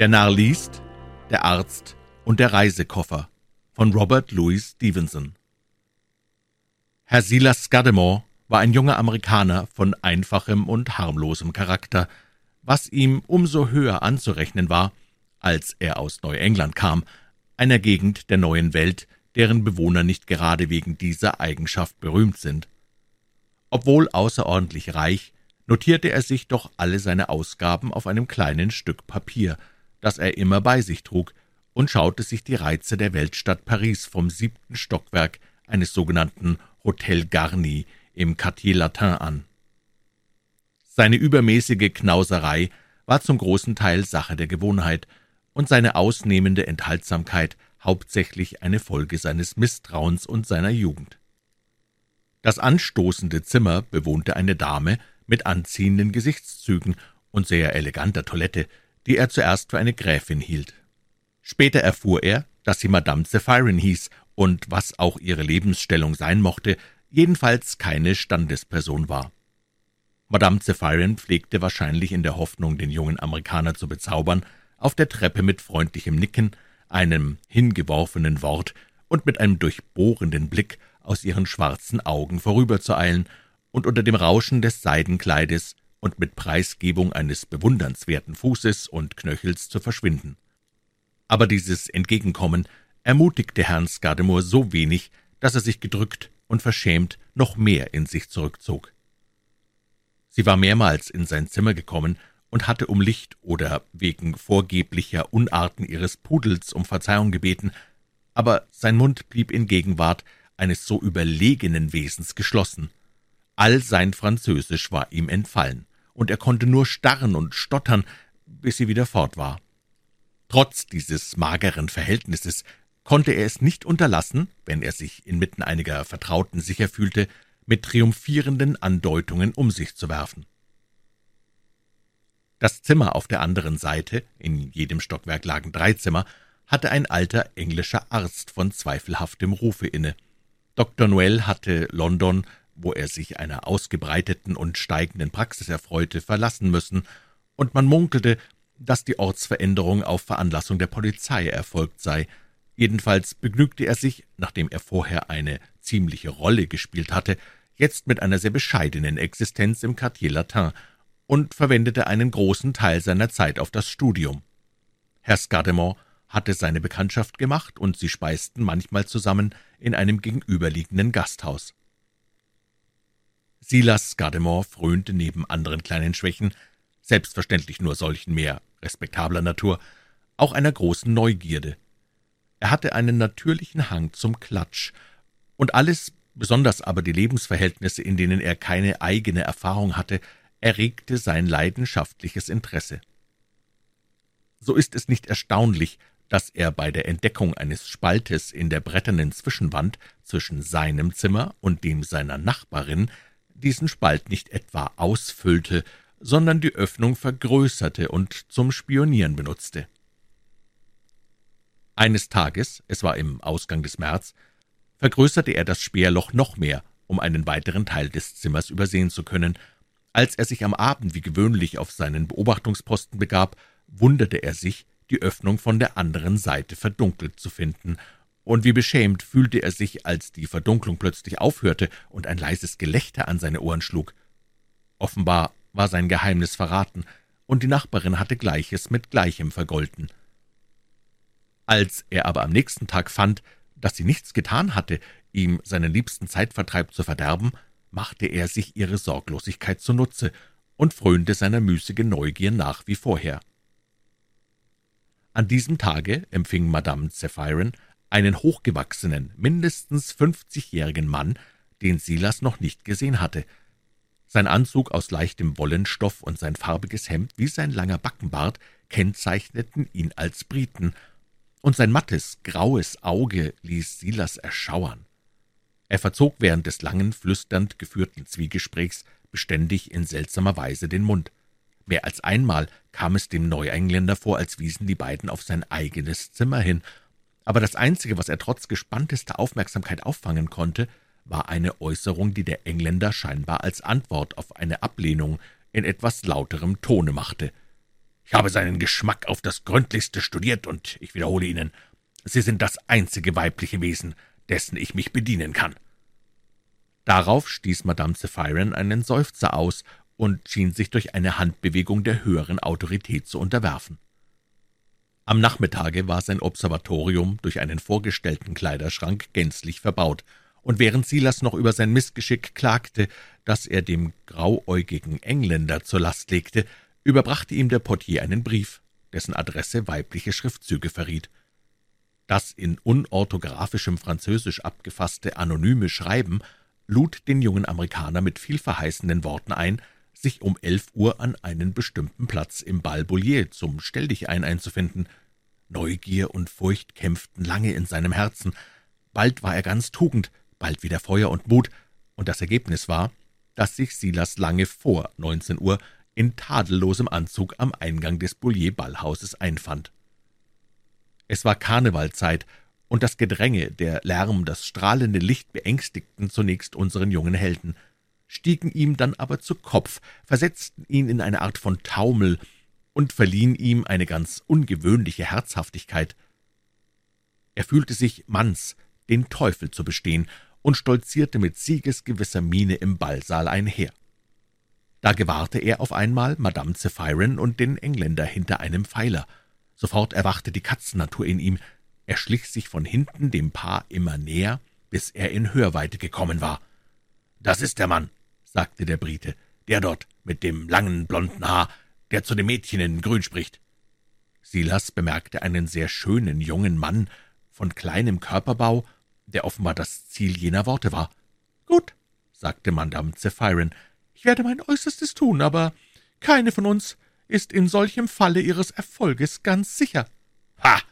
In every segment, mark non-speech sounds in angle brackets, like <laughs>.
Der Narr liest, der Arzt und der Reisekoffer von Robert Louis Stevenson. Herr Silas Scudamore war ein junger Amerikaner von einfachem und harmlosem Charakter, was ihm umso höher anzurechnen war, als er aus Neuengland kam, einer Gegend der neuen Welt, deren Bewohner nicht gerade wegen dieser Eigenschaft berühmt sind. Obwohl außerordentlich reich, notierte er sich doch alle seine Ausgaben auf einem kleinen Stück Papier, das er immer bei sich trug, und schaute sich die Reize der Weltstadt Paris vom siebten Stockwerk eines sogenannten Hotel Garni im Quartier Latin an. Seine übermäßige Knauserei war zum großen Teil Sache der Gewohnheit und seine ausnehmende Enthaltsamkeit hauptsächlich eine Folge seines Misstrauens und seiner Jugend. Das anstoßende Zimmer bewohnte eine Dame mit anziehenden Gesichtszügen und sehr eleganter Toilette, die er zuerst für eine Gräfin hielt. Später erfuhr er, dass sie Madame Zephyrin hieß und, was auch ihre Lebensstellung sein mochte, jedenfalls keine Standesperson war. Madame Zephyrin pflegte wahrscheinlich in der Hoffnung, den jungen Amerikaner zu bezaubern, auf der Treppe mit freundlichem Nicken, einem hingeworfenen Wort und mit einem durchbohrenden Blick aus ihren schwarzen Augen vorüberzueilen und unter dem Rauschen des Seidenkleides und mit Preisgebung eines bewundernswerten Fußes und Knöchels zu verschwinden. Aber dieses Entgegenkommen ermutigte Herrn Scudamore so wenig, dass er sich gedrückt und verschämt noch mehr in sich zurückzog. Sie war mehrmals in sein Zimmer gekommen und hatte um Licht oder wegen vorgeblicher Unarten ihres Pudels um Verzeihung gebeten, aber sein Mund blieb in Gegenwart eines so überlegenen Wesens geschlossen. All sein Französisch war ihm entfallen, und er konnte nur starren und stottern, bis sie wieder fort war. Trotz dieses mageren Verhältnisses konnte er es nicht unterlassen, wenn er sich inmitten einiger Vertrauten sicher fühlte, mit triumphierenden Andeutungen um sich zu werfen. Das Zimmer auf der anderen Seite, in jedem Stockwerk lagen drei Zimmer, hatte ein alter englischer Arzt von zweifelhaftem Rufe inne. Dr. Noel hatte London, wo er sich einer ausgebreiteten und steigenden Praxis erfreute, verlassen müssen, und man munkelte, dass die Ortsveränderung auf Veranlassung der Polizei erfolgt sei. Jedenfalls begnügte er sich, nachdem er vorher eine ziemliche Rolle gespielt hatte, jetzt mit einer sehr bescheidenen Existenz im Quartier Latin und verwendete einen großen Teil seiner Zeit auf das Studium. Herr Scudamore hatte seine Bekanntschaft gemacht, und sie speisten manchmal zusammen in einem gegenüberliegenden Gasthaus. Silas Scudamore frönte neben anderen kleinen Schwächen, selbstverständlich nur solchen mehr respektabler Natur, auch einer großen Neugierde. Er hatte einen natürlichen Hang zum Klatsch, und alles, besonders aber die Lebensverhältnisse, in denen er keine eigene Erfahrung hatte, erregte sein leidenschaftliches Interesse. So ist es nicht erstaunlich, dass er bei der Entdeckung eines Spaltes in der bretternen Zwischenwand zwischen seinem Zimmer und dem seiner Nachbarin diesen Spalt nicht etwa ausfüllte, sondern die Öffnung vergrößerte und zum Spionieren benutzte. Eines Tages, es war im Ausgang des März, vergrößerte er das Speerloch noch mehr, um einen weiteren Teil des Zimmers übersehen zu können. Als er sich am Abend wie gewöhnlich auf seinen Beobachtungsposten begab, wunderte er sich, die Öffnung von der anderen Seite verdunkelt zu finden, und wie beschämt fühlte er sich, als die Verdunklung plötzlich aufhörte und ein leises Gelächter an seine Ohren schlug. Offenbar war sein Geheimnis verraten, und die Nachbarin hatte Gleiches mit Gleichem vergolten. Als er aber am nächsten Tag fand, dass sie nichts getan hatte, ihm seinen liebsten Zeitvertreib zu verderben, machte er sich ihre Sorglosigkeit zunutze und frönte seiner müßigen Neugier nach wie vorher. An diesem Tage empfing Madame Zephyrin einen hochgewachsenen, mindestens fünfzigjährigen Mann, den Silas noch nicht gesehen hatte. Sein Anzug aus leichtem Wollenstoff und sein farbiges Hemd wie sein langer Backenbart kennzeichneten ihn als Briten, und sein mattes, graues Auge ließ Silas erschauern. Er verzog während des langen, flüsternd geführten Zwiegesprächs beständig in seltsamer Weise den Mund. Mehr als einmal kam es dem Neuengländer vor, als wiesen die beiden auf sein eigenes Zimmer hin, aber das Einzige, was er trotz gespanntester Aufmerksamkeit auffangen konnte, war eine Äußerung, die der Engländer scheinbar als Antwort auf eine Ablehnung in etwas lauterem Tone machte. Ich habe seinen Geschmack auf das gründlichste studiert, und ich wiederhole Ihnen, Sie sind das einzige weibliche Wesen, dessen ich mich bedienen kann.« Darauf stieß Madame Zephyrin einen Seufzer aus und schien sich durch eine Handbewegung der höheren Autorität zu unterwerfen. Am Nachmittage war sein Observatorium durch einen vorgestellten Kleiderschrank gänzlich verbaut, und während Silas noch über sein Missgeschick klagte, das er dem grauäugigen Engländer zur Last legte, überbrachte ihm der Portier einen Brief, dessen Adresse weibliche Schriftzüge verriet. Das in unorthographischem Französisch abgefasste anonyme Schreiben lud den jungen Amerikaner mit vielverheißenden Worten ein, sich um elf Uhr an einen bestimmten Platz im Bal Bullier zum Stelldichein einzufinden. Neugier und Furcht kämpften lange in seinem Herzen. Bald war er ganz Tugend, bald wieder Feuer und Mut, und das Ergebnis war, dass sich Silas lange vor neunzehn Uhr in tadellosem Anzug am Eingang des Bullier-Ballhauses einfand. Es war Karnevalzeit, und das Gedränge, der Lärm, das strahlende Licht beängstigten zunächst unseren jungen Helden, stiegen ihm dann aber zu Kopf, versetzten ihn in eine Art von Taumel und verliehen ihm eine ganz ungewöhnliche Herzhaftigkeit. Er fühlte sich Manns, den Teufel zu bestehen, und stolzierte mit siegesgewisser Miene im Ballsaal einher. Da gewahrte er auf einmal Madame Zephyrin und den Engländer hinter einem Pfeiler. Sofort erwachte die Katzennatur in ihm. Er schlich sich von hinten dem Paar immer näher, bis er in Hörweite gekommen war. »Das ist der Mann«, sagte der Brite, »der dort mit dem langen blonden Haar, der zu dem Mädchen in Grün spricht.« Silas bemerkte einen sehr schönen jungen Mann von kleinem Körperbau, der offenbar das Ziel jener Worte war. »Gut«, sagte Madame Zephyrin, »ich werde mein Äußerstes tun, aber keine von uns ist in solchem Falle ihres Erfolges ganz sicher.« »Ha«,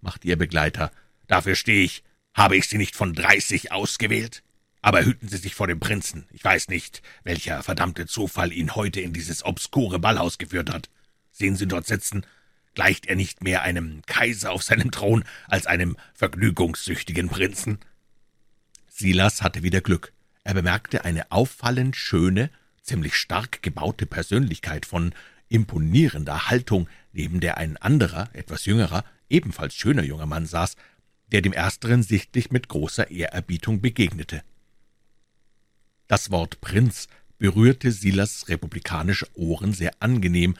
machte ihr Begleiter, »dafür stehe ich. Habe ich Sie nicht von dreißig ausgewählt? Aber hüten Sie sich vor dem Prinzen. Ich weiß nicht, welcher verdammte Zufall ihn heute in dieses obskure Ballhaus geführt hat. Sehen Sie dort sitzen, Gleicht er nicht mehr einem Kaiser auf seinem Thron als einem vergnügungssüchtigen Prinzen? Silas hatte wieder Glück. Er bemerkte eine auffallend schöne, ziemlich stark gebaute Persönlichkeit von imponierender Haltung, neben der ein anderer, etwas jüngerer, ebenfalls schöner junger Mann saß, der dem ersteren sichtlich mit großer Ehrerbietung begegnete. Das Wort Prinz berührte Silas republikanische Ohren sehr angenehm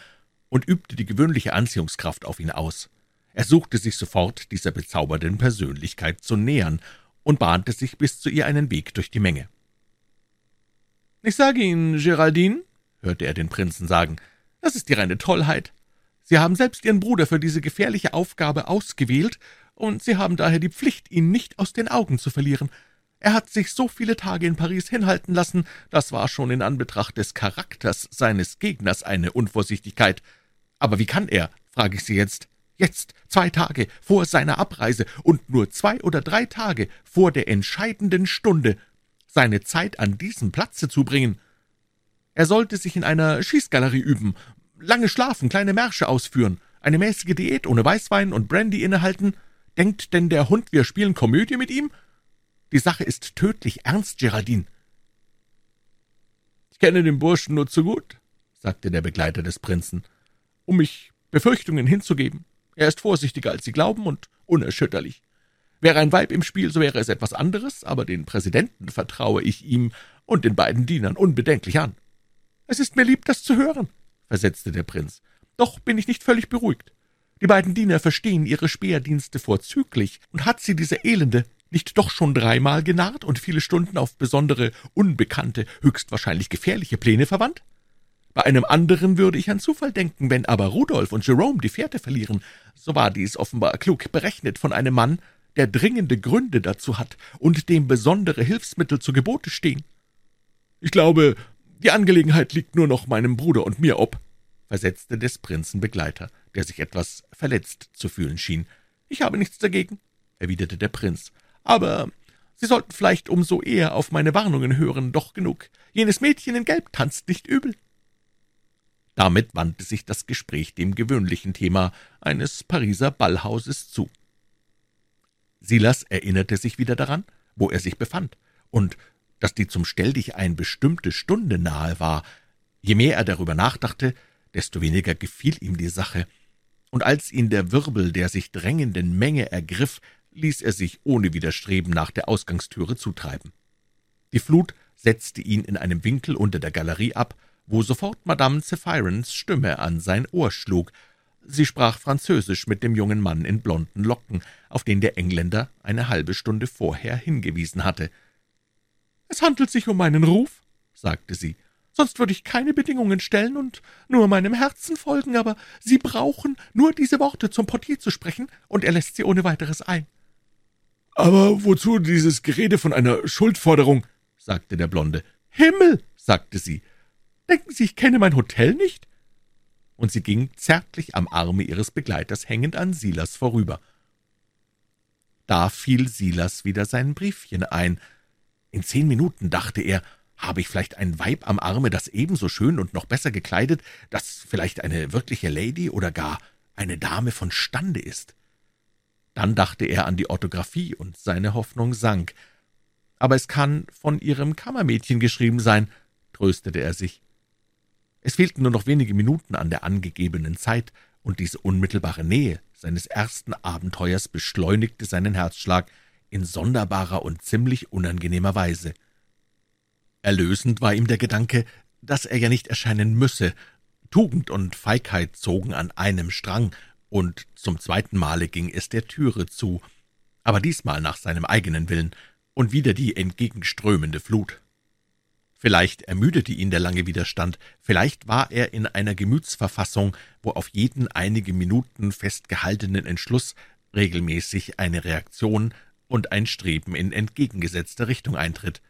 und übte die gewöhnliche Anziehungskraft auf ihn aus. Er suchte sich sofort dieser bezaubernden Persönlichkeit zu nähern und bahnte sich bis zu ihr einen Weg durch die Menge. »Ich sage Ihnen, Geraldine«, hörte er den Prinzen sagen, »das ist die reine Tollheit. Sie haben selbst Ihren Bruder für diese gefährliche Aufgabe ausgewählt, und Sie haben daher die Pflicht, ihn nicht aus den Augen zu verlieren. Er hat sich so viele Tage in Paris hinhalten lassen, das war schon in Anbetracht des Charakters seines Gegners eine Unvorsichtigkeit. Aber wie kann er, frage ich Sie jetzt, jetzt, zwei Tage vor seiner Abreise und nur zwei oder drei Tage vor der entscheidenden Stunde, seine Zeit an diesem Platze zubringen? Er sollte sich in einer Schießgalerie üben, lange schlafen, kleine Märsche ausführen, eine mäßige Diät ohne Weißwein und Brandy innehalten. Denkt denn der Hund, wir spielen Komödie mit ihm? Die Sache ist tödlich ernst, Geraldine. Ich kenne den Burschen nur zu gut, sagte der Begleiter des Prinzen, um mich Befürchtungen hinzugeben. Er ist vorsichtiger, als Sie glauben, und unerschütterlich. Wäre ein Weib im Spiel, so wäre es etwas anderes, aber den Präsidenten vertraue ich ihm und den beiden Dienern unbedenklich an. Es ist mir lieb, das zu hören, versetzte der Prinz. Doch bin ich nicht völlig beruhigt. Die beiden Diener verstehen ihre Speerdienste vorzüglich, und hat sie diese Elende nicht doch schon dreimal genarrt und viele Stunden auf besondere, unbekannte, höchstwahrscheinlich gefährliche Pläne verwandt? Bei einem anderen würde ich an Zufall denken, wenn aber Rudolf und Jerome die Fährte verlieren, so war dies offenbar klug berechnet von einem Mann, der dringende Gründe dazu hat und dem besondere Hilfsmittel zu Gebote stehen. Ich glaube, die Angelegenheit liegt nur noch meinem Bruder und mir ob, versetzte des Prinzen Begleiter, der sich etwas verletzt zu fühlen schien. Ich habe nichts dagegen, erwiderte der Prinz, aber Sie sollten vielleicht umso eher auf meine Warnungen hören, doch genug. Jenes Mädchen in Gelb tanzt nicht übel. Damit wandte sich das Gespräch dem gewöhnlichen Thema eines Pariser Ballhauses zu. Silas erinnerte sich wieder daran, wo er sich befand, und dass die zum Stelldichein bestimmte Stunde nahe war. Je mehr er darüber nachdachte, desto weniger gefiel ihm die Sache, und als ihn der Wirbel der sich drängenden Menge ergriff, ließ er sich ohne Widerstreben nach der Ausgangstüre zutreiben. Die Flut setzte ihn in einem Winkel unter der Galerie ab, wo sofort Madame Zephyrons Stimme an sein Ohr schlug. Sie sprach Französisch mit dem jungen Mann in blonden Locken, auf den der Engländer eine halbe Stunde vorher hingewiesen hatte. »Es handelt sich um meinen Ruf«, sagte sie, »sonst würde ich keine Bedingungen stellen und nur meinem Herzen folgen, aber Sie brauchen nur diese Worte zum Portier zu sprechen, und er lässt sie ohne weiteres ein.« »Aber wozu dieses Gerede von einer Schuldforderung?« sagte der Blonde. »Himmel«, sagte sie, »denken Sie, ich kenne mein Hotel nicht?« Und sie ging zärtlich am Arme ihres Begleiters hängend an Silas vorüber. Da fiel Silas wieder sein Briefchen ein. In zehn Minuten, dachte er, habe ich vielleicht ein Weib am Arme, das ebenso schön und noch besser gekleidet, das vielleicht eine wirkliche Lady oder gar eine Dame von Stande ist. Dann dachte er an die Orthographie, und seine Hoffnung sank. Aber es kann von ihrem Kammermädchen geschrieben sein, tröstete er sich. Es fehlten nur noch wenige Minuten an der angegebenen Zeit, und diese unmittelbare Nähe seines ersten Abenteuers beschleunigte seinen Herzschlag in sonderbarer und ziemlich unangenehmer Weise. Erlösend war ihm der Gedanke, dass er ja nicht erscheinen müsse. Tugend und Feigheit zogen an einem Strang, und zum zweiten Male ging es der Türe zu, aber diesmal nach seinem eigenen Willen, und wieder die entgegenströmende Flut. Vielleicht ermüdete ihn der lange Widerstand, vielleicht war er in einer Gemütsverfassung, wo auf jeden einige Minuten festgehaltenen Entschluss regelmäßig eine Reaktion und ein Streben in entgegengesetzter Richtung eintritt.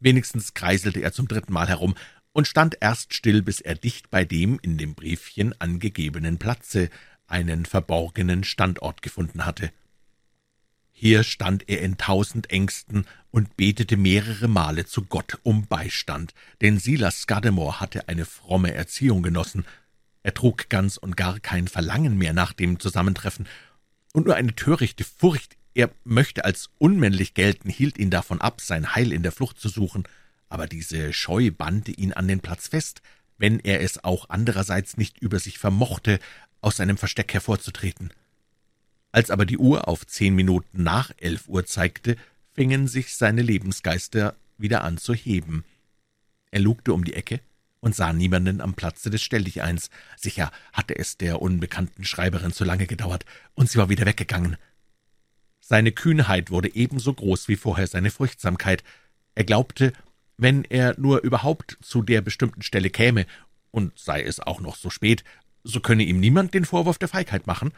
Wenigstens kreiselte er zum dritten Mal herum und stand erst still, bis er dicht bei dem in dem Briefchen angegebenen Platze einen verborgenen Standort gefunden hatte. Hier stand er in tausend Ängsten und betete mehrere Male zu Gott um Beistand, denn Silas Scudamore hatte eine fromme Erziehung genossen. Er trug ganz und gar kein Verlangen mehr nach dem Zusammentreffen, und nur eine törichte Furcht, er möchte als unmännlich gelten, hielt ihn davon ab, sein Heil in der Flucht zu suchen, aber diese Scheu bannte ihn an den Platz fest, wenn er es auch andererseits nicht über sich vermochte, aus seinem Versteck hervorzutreten. Als aber die Uhr auf zehn Minuten nach elf Uhr zeigte, fingen sich seine Lebensgeister wieder an zu heben. Er lugte um die Ecke und sah niemanden am Platze des Stelldicheins. Sicher hatte es der unbekannten Schreiberin zu lange gedauert, und sie war wieder weggegangen. Seine Kühnheit wurde ebenso groß wie vorher seine Furchtsamkeit. Er glaubte, wenn er nur überhaupt zu der bestimmten Stelle käme, und sei es auch noch so spät, so könne ihm niemand den Vorwurf der Feigheit machen.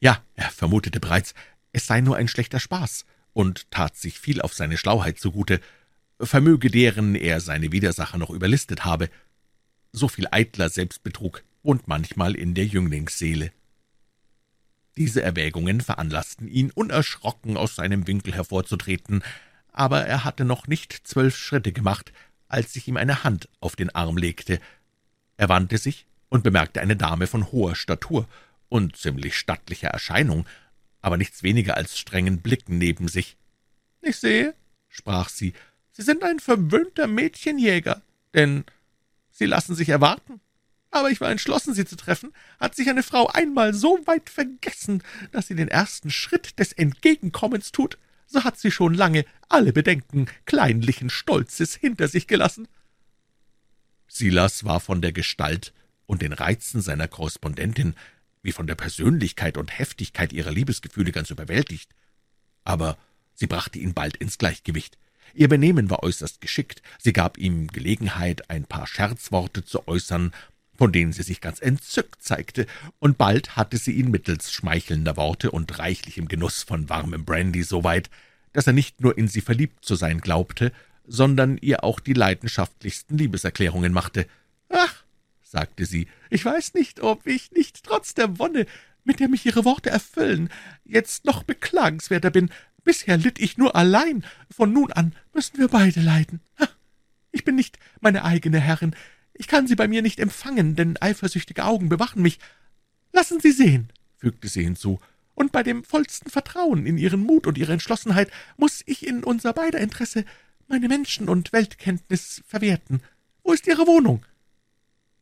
Ja, er vermutete bereits, es sei nur ein schlechter Spaß und tat sich viel auf seine Schlauheit zugute, vermöge deren er seine Widersacher noch überlistet habe. So viel eitler Selbstbetrug wohnt manchmal in der Jünglingsseele. Diese Erwägungen veranlassten ihn, unerschrocken aus seinem Winkel hervorzutreten, aber er hatte noch nicht zwölf Schritte gemacht, als sich ihm eine Hand auf den Arm legte. Er wandte sich und bemerkte eine Dame von hoher Statur und ziemlich stattlicher Erscheinung, aber nichts weniger als strengen Blicken neben sich. »Ich sehe«, sprach sie, »Sie sind ein verwöhnter Mädchenjäger, denn Sie lassen sich erwarten aber ich war entschlossen, sie zu treffen, hat sich eine Frau einmal so weit vergessen, dass sie den ersten Schritt des Entgegenkommens tut, so hat sie schon lange alle Bedenken kleinlichen Stolzes hinter sich gelassen. Silas war von der Gestalt und den Reizen seiner Korrespondentin wie von der Persönlichkeit und Heftigkeit ihrer Liebesgefühle ganz überwältigt. Aber sie brachte ihn bald ins Gleichgewicht. Ihr Benehmen war äußerst geschickt, sie gab ihm Gelegenheit, ein paar Scherzworte zu äußern, von denen sie sich ganz entzückt zeigte, und bald hatte sie ihn mittels schmeichelnder Worte und reichlichem Genuss von warmem Brandy so weit, dass er nicht nur in sie verliebt zu sein glaubte, sondern ihr auch die leidenschaftlichsten Liebeserklärungen machte. Sagte sie, »ich weiß nicht, ob ich nicht trotz der Wonne, mit der mich Ihre Worte erfüllen, jetzt noch beklagenswerter bin. Bisher litt ich nur allein, von nun an müssen wir beide leiden. Ich bin nicht meine eigene Herrin, ich kann Sie bei mir nicht empfangen, denn eifersüchtige Augen bewachen mich. Lassen Sie sehen«, fügte sie hinzu, »und bei dem vollsten Vertrauen in Ihren Mut und Ihre Entschlossenheit muss ich in unser beider Interesse meine Menschen- und Weltkenntnis verwerten. Wo ist Ihre Wohnung?«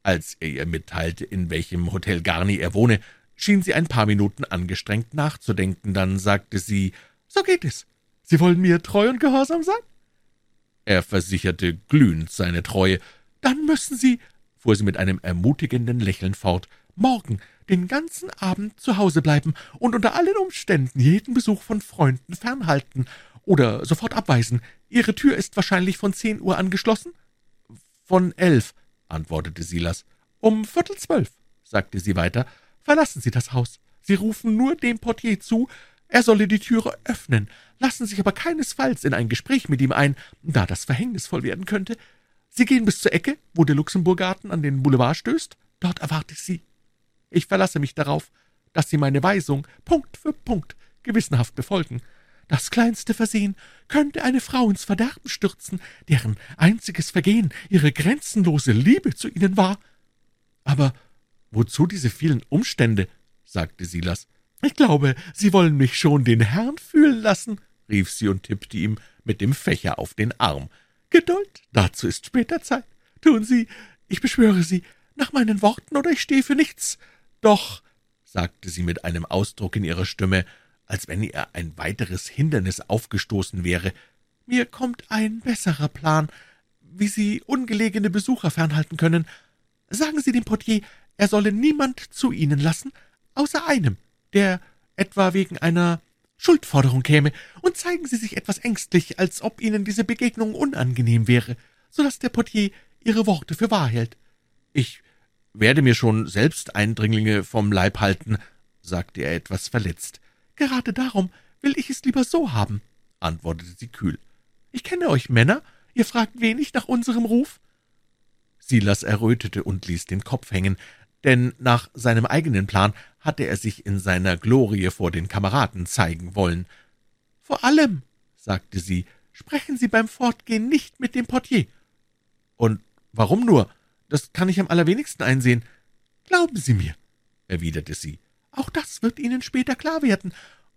Als er ihr mitteilte, in welchem Hotel Garni er wohne, schien sie ein paar Minuten angestrengt nachzudenken, dann sagte sie, »So geht es. Sie wollen mir treu und gehorsam sein?« Er versicherte glühend seine Treue. »Dann müssen Sie«, fuhr sie mit einem ermutigenden Lächeln fort, »morgen den ganzen Abend zu Hause bleiben und unter allen Umständen jeden Besuch von Freunden fernhalten oder sofort abweisen. Ihre Tür ist wahrscheinlich von zehn Uhr angeschlossen?« »Von elf«, antwortete Silas. »Um Viertel zwölf«, sagte sie weiter, »verlassen Sie das Haus. Sie rufen nur dem Portier zu, er solle die Türe öffnen, lassen sich aber keinesfalls in ein Gespräch mit ihm ein, da das verhängnisvoll werden könnte. Sie gehen bis zur Ecke, wo der Luxemburgarten an den Boulevard stößt. Dort erwarte ich Sie. Ich verlasse mich darauf, dass Sie meine Weisung Punkt für Punkt gewissenhaft befolgen. Das kleinste Versehen könnte eine Frau ins Verderben stürzen, deren einziges Vergehen ihre grenzenlose Liebe zu Ihnen war. Aber wozu diese vielen Umstände? sagte Silas. Ich glaube, Sie wollen mich schon den Herrn fühlen lassen, rief sie und tippte ihm mit dem Fächer auf den Arm. Geduld, dazu ist später Zeit. Tun Sie, ich beschwöre Sie, nach meinen Worten, oder ich stehe für nichts. Doch, sagte sie mit einem Ausdruck in ihrer Stimme, als wenn ihr ein weiteres Hindernis aufgestoßen wäre, mir kommt ein besserer Plan, wie Sie ungelegene Besucher fernhalten können. Sagen Sie dem Portier, er solle niemand zu Ihnen lassen, außer einem, der etwa wegen einer Schuldforderung käme, und zeigen Sie sich etwas ängstlich, als ob Ihnen diese Begegnung unangenehm wäre, so dass der Portier Ihre Worte für wahr hält. Ich werde mir schon selbst Eindringlinge vom Leib halten, sagte er etwas verletzt. Gerade darum will ich es lieber so haben, antwortete sie kühl. Ich kenne euch Männer, ihr fragt wenig nach unserem Ruf. Silas errötete und ließ den Kopf hängen, denn nach seinem eigenen Plan hatte er sich in seiner Glorie vor den Kameraden zeigen wollen. Vor allem, sagte sie, sprechen Sie beim Fortgehen nicht mit dem Portier. Und warum nur? Das kann ich am allerwenigsten einsehen. Glauben Sie mir, erwiderte sie, auch das wird Ihnen später klar werden.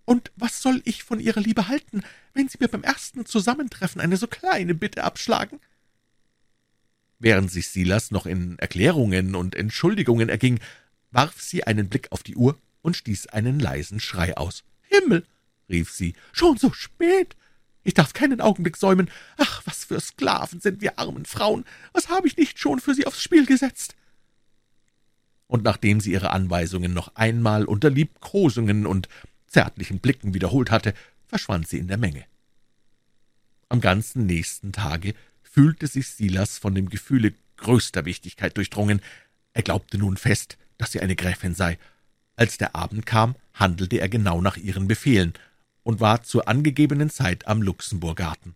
Und was soll ich von Ihrer Liebe halten, wenn Sie mir beim ersten Zusammentreffen eine so kleine Bitte abschlagen? Während sich Silas noch in Erklärungen und Entschuldigungen erging, warf sie einen Blick auf die Uhr und stieß einen leisen Schrei aus. Himmel, rief sie, schon so spät. Ich darf keinen Augenblick säumen. Ach, was für Sklaven sind wir armen Frauen. Was habe ich nicht schon für sie aufs Spiel gesetzt? Und nachdem sie ihre Anweisungen noch einmal unter Liebkosungen und zärtlichen Blicken wiederholt hatte, verschwand sie in der Menge. Am ganzen nächsten Tage fühlte sich Silas von dem Gefühle größter Wichtigkeit durchdrungen. Er glaubte nun fest, dass sie eine Gräfin sei. Als der Abend kam, handelte er genau nach ihren Befehlen und war zur angegebenen Zeit am Luxemburgarten.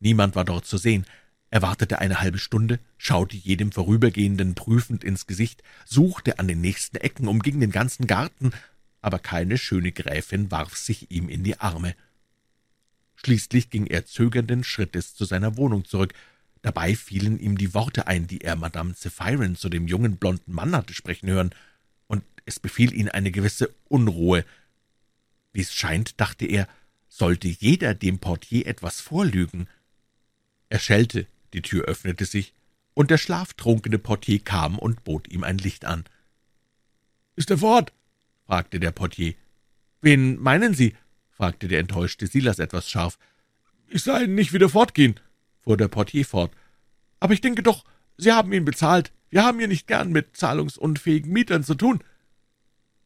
Niemand war dort zu sehen. Er wartete eine halbe Stunde, schaute jedem Vorübergehenden prüfend ins Gesicht, suchte an den nächsten Ecken, umging den ganzen Garten, aber keine schöne Gräfin warf sich ihm in die Arme. Schließlich ging er zögernden Schrittes zu seiner Wohnung zurück. Dabei fielen ihm die Worte ein, die er Madame Zephyrin zu dem jungen blonden Mann hatte sprechen hören, und es befiel ihn eine gewisse Unruhe. Wie es scheint, dachte er, sollte jeder dem Portier etwas vorlügen. Er schellte, die Tür öffnete sich, und der schlaftrunkene Portier kam und bot ihm ein Licht an. »Ist er fort?« fragte der Portier. »Wen meinen Sie?« fragte der enttäuschte Silas etwas scharf. »Ich sah ihn nicht wieder fortgehen«, fuhr der Portier fort. »Aber ich denke doch, Sie haben ihn bezahlt. Wir haben hier nicht gern mit zahlungsunfähigen Mietern zu tun.«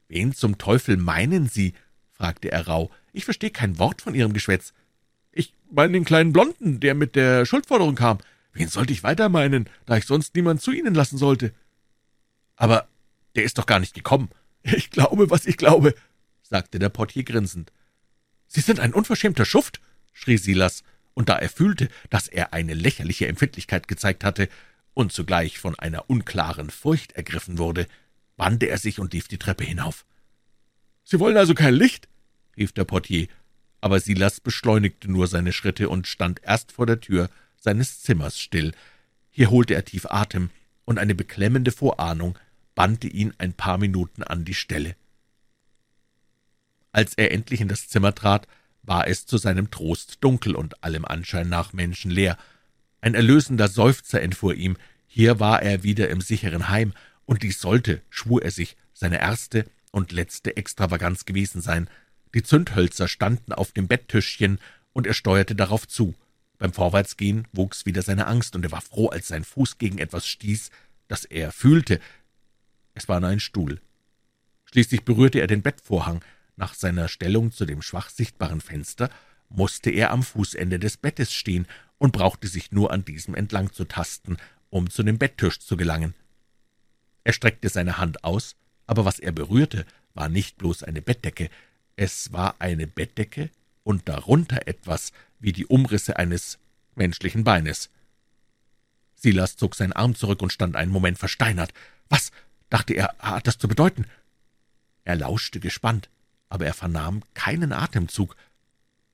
»Wen zum Teufel meinen Sie?« fragte er rauh. »Ich verstehe kein Wort von Ihrem Geschwätz.« »Ich meine den kleinen Blonden, der mit der Schuldforderung kam. Wen sollte ich weiter meinen, da ich sonst niemand zu Ihnen lassen sollte?« »Aber der ist doch gar nicht gekommen.« <laughs> »Ich glaube, was ich glaube«, sagte der Portier grinsend. »Sie sind ein unverschämter Schuft«, schrie Silas, und da er fühlte, dass er eine lächerliche Empfindlichkeit gezeigt hatte und zugleich von einer unklaren Furcht ergriffen wurde, wandte er sich und lief die Treppe hinauf. »Sie wollen also kein Licht?« rief der Portier, aber Silas beschleunigte nur seine Schritte und stand erst vor der Tür seines Zimmers still. Hier holte er tief Atem, und eine beklemmende Vorahnung bannte ihn ein paar Minuten an die Stelle. Als er endlich in das Zimmer trat, war es zu seinem Trost dunkel und allem Anschein nach menschenleer. Ein erlösender Seufzer entfuhr ihm, Hier war er wieder im sicheren Heim, und dies sollte, schwur er sich, seine erste und letzte Extravaganz gewesen sein. Die Zündhölzer standen auf dem Betttischchen, und er steuerte darauf zu. Beim Vorwärtsgehen wuchs wieder seine Angst, und er war froh, als sein Fuß gegen etwas stieß, das er fühlte. Es war nur ein Stuhl. Schließlich berührte er den Bettvorhang. Nach seiner Stellung zu dem schwach sichtbaren Fenster musste er am Fußende des Bettes stehen und brauchte sich nur an diesem entlang zu tasten, um zu dem Betttisch zu gelangen. Er streckte seine Hand aus, aber was er berührte, war nicht bloß eine Bettdecke, es war eine Bettdecke und darunter etwas wie die Umrisse eines menschlichen Beines. Silas zog seinen Arm zurück und stand einen Moment versteinert. Was, dachte er, hat das zu bedeuten? Er lauschte gespannt, aber er vernahm keinen Atemzug.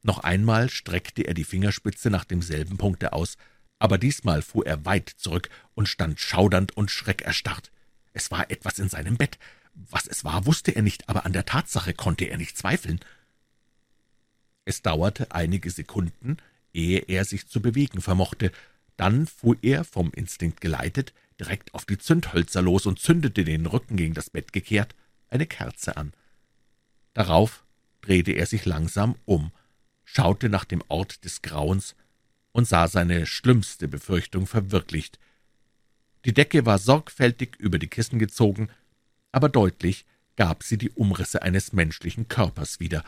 Noch einmal streckte er die Fingerspitze nach demselben Punkte aus, aber diesmal fuhr er weit zurück und stand schaudernd und schreckerstarrt. Es war etwas in seinem Bett. Was es war, wusste er nicht, aber an der Tatsache konnte er nicht zweifeln. Es dauerte einige Sekunden, ehe er sich zu bewegen vermochte. Dann fuhr er, vom Instinkt geleitet, direkt auf die Zündhölzer los und zündete den Rücken gegen das Bett gekehrt eine Kerze an. Darauf drehte er sich langsam um, schaute nach dem Ort des Grauens und sah seine schlimmste Befürchtung verwirklicht. Die Decke war sorgfältig über die Kissen gezogen, aber deutlich gab sie die Umrisse eines menschlichen Körpers wieder,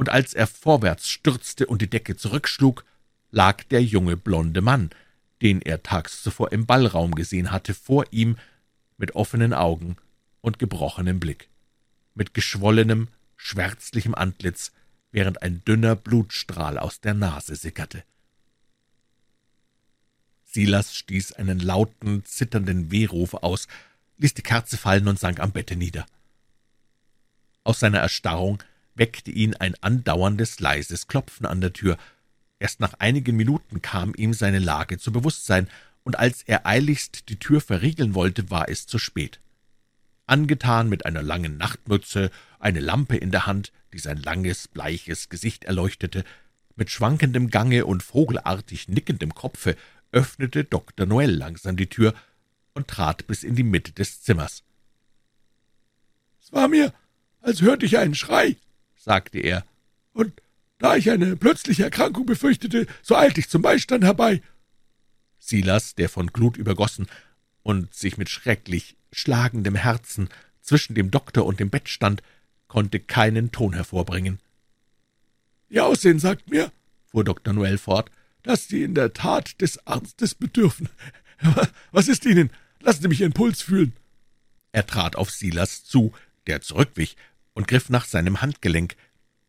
und als er vorwärts stürzte und die Decke zurückschlug, lag der junge blonde Mann, den er tags zuvor im Ballraum gesehen hatte, vor ihm mit offenen Augen und gebrochenem Blick, mit geschwollenem, schwärzlichem Antlitz, während ein dünner Blutstrahl aus der Nase sickerte. Silas stieß einen lauten, zitternden Wehruf aus, ließ die Kerze fallen und sank am Bette nieder. Aus seiner Erstarrung weckte ihn ein andauerndes, leises Klopfen an der Tür. Erst nach einigen Minuten kam ihm seine Lage zu Bewusstsein, und als er eiligst die Tür verriegeln wollte, war es zu spät. Angetan mit einer langen Nachtmütze, eine Lampe in der Hand, die sein langes, bleiches Gesicht erleuchtete, mit schwankendem Gange und vogelartig nickendem Kopfe öffnete Dr. Noel langsam die Tür und trat bis in die Mitte des Zimmers. »Es war mir, als hörte ich einen Schrei«, sagte er, »und da ich eine plötzliche Erkrankung befürchtete, so eilte ich zum Beistand herbei.« Silas, der von Glut übergossen und sich mit schrecklich schlagendem Herzen zwischen dem Doktor und dem Bett stand, konnte keinen Ton hervorbringen. »Ihr Aussehen sagt mir«, fuhr Dr. Noel fort, dass Sie in der Tat des Arztes bedürfen. <laughs> Was ist Ihnen? Lassen Sie mich Ihren Puls fühlen.« Er trat auf Silas zu, der zurückwich, und griff nach seinem Handgelenk,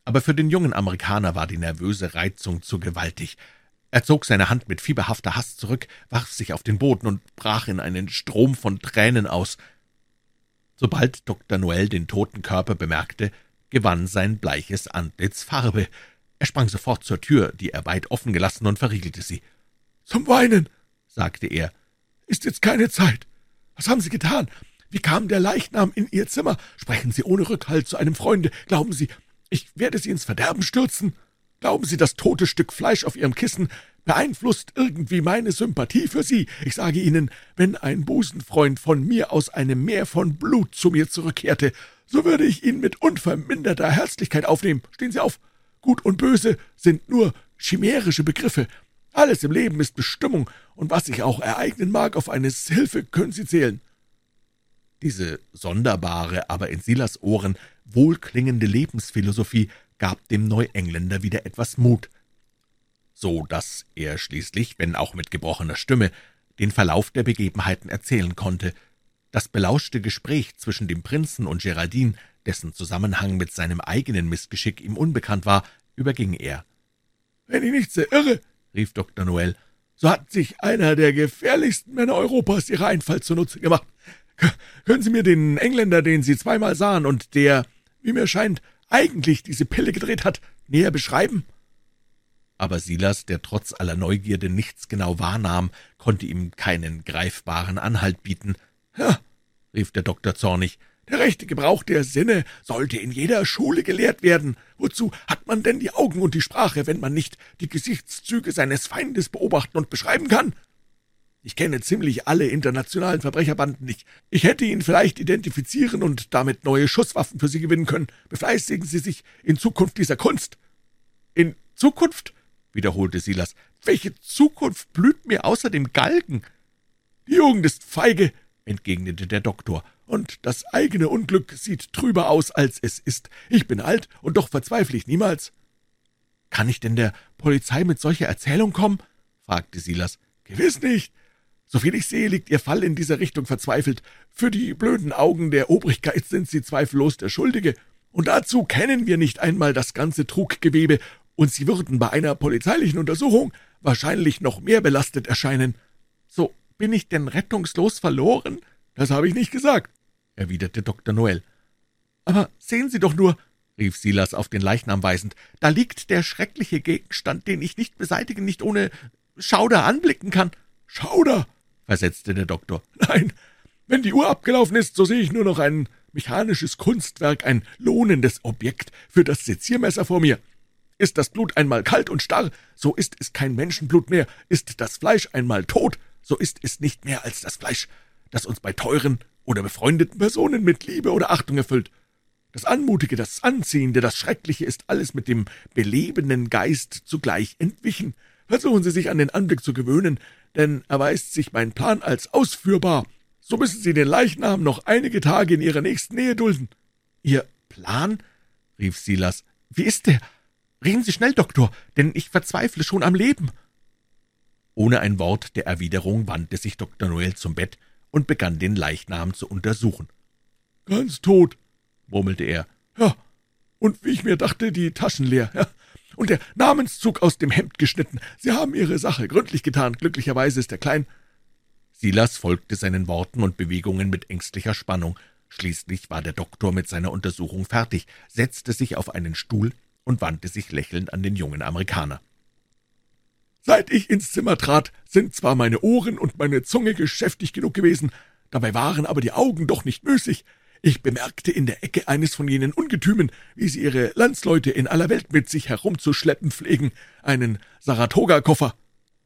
aber für den jungen Amerikaner war die nervöse Reizung zu gewaltig. Er zog seine Hand mit fieberhafter Hast zurück, warf sich auf den Boden und brach in einen Strom von Tränen aus. Sobald Dr. Noel den toten Körper bemerkte, gewann sein bleiches Antlitz Farbe. Er sprang sofort zur Tür, die er weit offen gelassen, und verriegelte sie. »Zum Weinen«, sagte er, »ist jetzt keine Zeit. Was haben Sie getan? Wie kam der Leichnam in Ihr Zimmer? Sprechen Sie ohne Rückhalt zu einem Freunde. Glauben Sie, ich werde Sie ins Verderben stürzen? Glauben Sie, das tote Stück Fleisch auf Ihrem Kissen beeinflusst irgendwie meine Sympathie für Sie? Ich sage Ihnen, wenn ein Busenfreund von mir aus einem Meer von Blut zu mir zurückkehrte, so würde ich ihn mit unverminderter Herzlichkeit aufnehmen. Stehen Sie auf!« Gut und Böse sind nur chimärische Begriffe. Alles im Leben ist Bestimmung, und was sich auch ereignen mag, auf eine Hilfe können Sie zählen.« Diese sonderbare, aber in Silas Ohren wohlklingende Lebensphilosophie gab dem Neuengländer wieder etwas Mut, so dass er schließlich, wenn auch mit gebrochener Stimme, den Verlauf der Begebenheiten erzählen konnte. Das belauschte Gespräch zwischen dem Prinzen und Geraldine dessen Zusammenhang mit seinem eigenen Missgeschick ihm unbekannt war, überging er. »Wenn ich nicht sehr irre«, rief Dr. Noel, »so hat sich einer der gefährlichsten Männer Europas ihre Einfall zunutze gemacht. Können Sie mir den Engländer, den Sie zweimal sahen und der, wie mir scheint, eigentlich diese Pille gedreht hat, näher beschreiben?« aber Silas, der trotz aller Neugierde nichts genau wahrnahm, konnte ihm keinen greifbaren Anhalt bieten. »Ja«, rief der Doktor zornig, der rechte Gebrauch der Sinne sollte in jeder Schule gelehrt werden. Wozu hat man denn die Augen und die Sprache, wenn man nicht die Gesichtszüge seines Feindes beobachten und beschreiben kann? Ich kenne ziemlich alle internationalen Verbrecherbanden nicht. Ich hätte ihn vielleicht identifizieren und damit neue Schusswaffen für Sie gewinnen können. Befleißigen Sie sich in Zukunft dieser Kunst. In Zukunft? wiederholte Silas. Welche Zukunft blüht mir außer dem Galgen? Die Jugend ist feige, entgegnete der Doktor, und das eigene Unglück sieht trüber aus, als es ist. Ich bin alt, und doch verzweifle ich niemals. Kann ich denn der Polizei mit solcher Erzählung kommen? fragte Silas. Gewiss nicht. Soviel ich sehe, liegt Ihr Fall in dieser Richtung verzweifelt. Für die blöden Augen der Obrigkeit sind Sie zweifellos der Schuldige. Und dazu kennen wir nicht einmal das ganze Truggewebe, und Sie würden bei einer polizeilichen Untersuchung wahrscheinlich noch mehr belastet erscheinen. So bin ich denn rettungslos verloren? Das habe ich nicht gesagt, erwiderte Dr. Noel. Aber sehen Sie doch nur, rief Silas auf den Leichnam weisend, da liegt der schreckliche Gegenstand, den ich nicht beseitigen, nicht ohne Schauder anblicken kann. Schauder, versetzte der Doktor. Nein, wenn die Uhr abgelaufen ist, so sehe ich nur noch ein mechanisches Kunstwerk, ein lohnendes Objekt für das Seziermesser vor mir. Ist das Blut einmal kalt und starr, so ist es kein Menschenblut mehr, ist das Fleisch einmal tot, so ist es nicht mehr als das Fleisch, das uns bei teuren oder befreundeten Personen mit Liebe oder Achtung erfüllt. Das Anmutige, das Anziehende, das Schreckliche ist alles mit dem belebenden Geist zugleich entwichen. Versuchen Sie sich an den Anblick zu gewöhnen, denn erweist sich mein Plan als ausführbar, so müssen Sie den Leichnam noch einige Tage in Ihrer nächsten Nähe dulden. Ihr Plan? rief Silas. Wie ist der? Reden Sie schnell, Doktor, denn ich verzweifle schon am Leben. Ohne ein Wort der Erwiderung wandte sich Dr. Noel zum Bett und begann den Leichnam zu untersuchen. Ganz tot, murmelte er. Ja, und wie ich mir dachte, die Taschen leer. Ja, und der Namenszug aus dem Hemd geschnitten. Sie haben Ihre Sache gründlich getan. Glücklicherweise ist er klein. Silas folgte seinen Worten und Bewegungen mit ängstlicher Spannung. Schließlich war der Doktor mit seiner Untersuchung fertig, setzte sich auf einen Stuhl und wandte sich lächelnd an den jungen Amerikaner. Seit ich ins Zimmer trat, sind zwar meine Ohren und meine Zunge geschäftig genug gewesen, dabei waren aber die Augen doch nicht müßig. Ich bemerkte in der Ecke eines von jenen Ungetümen, wie sie ihre Landsleute in aller Welt mit sich herumzuschleppen pflegen, einen Saratoga-Koffer.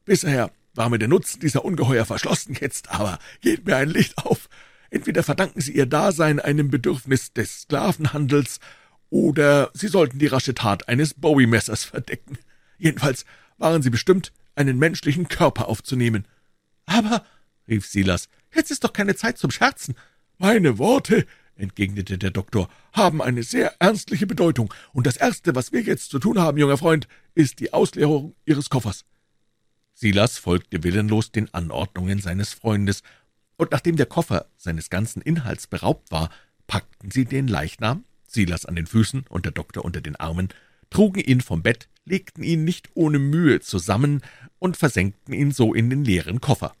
Bisher war mir der Nutzen dieser Ungeheuer verschlossen, jetzt aber geht mir ein Licht auf. Entweder verdanken sie ihr Dasein einem Bedürfnis des Sklavenhandels, oder sie sollten die rasche Tat eines Bowie-Messers verdecken. Jedenfalls waren sie bestimmt, einen menschlichen Körper aufzunehmen. Aber, rief Silas, jetzt ist doch keine Zeit zum Scherzen. Meine Worte, entgegnete der Doktor, haben eine sehr ernstliche Bedeutung, und das Erste, was wir jetzt zu tun haben, junger Freund, ist die Ausleerung Ihres Koffers. Silas folgte willenlos den Anordnungen seines Freundes, und nachdem der Koffer seines ganzen Inhalts beraubt war, packten sie den Leichnam, Silas an den Füßen und der Doktor unter den Armen, trugen ihn vom Bett, legten ihn nicht ohne Mühe zusammen und versenkten ihn so in den leeren Koffer.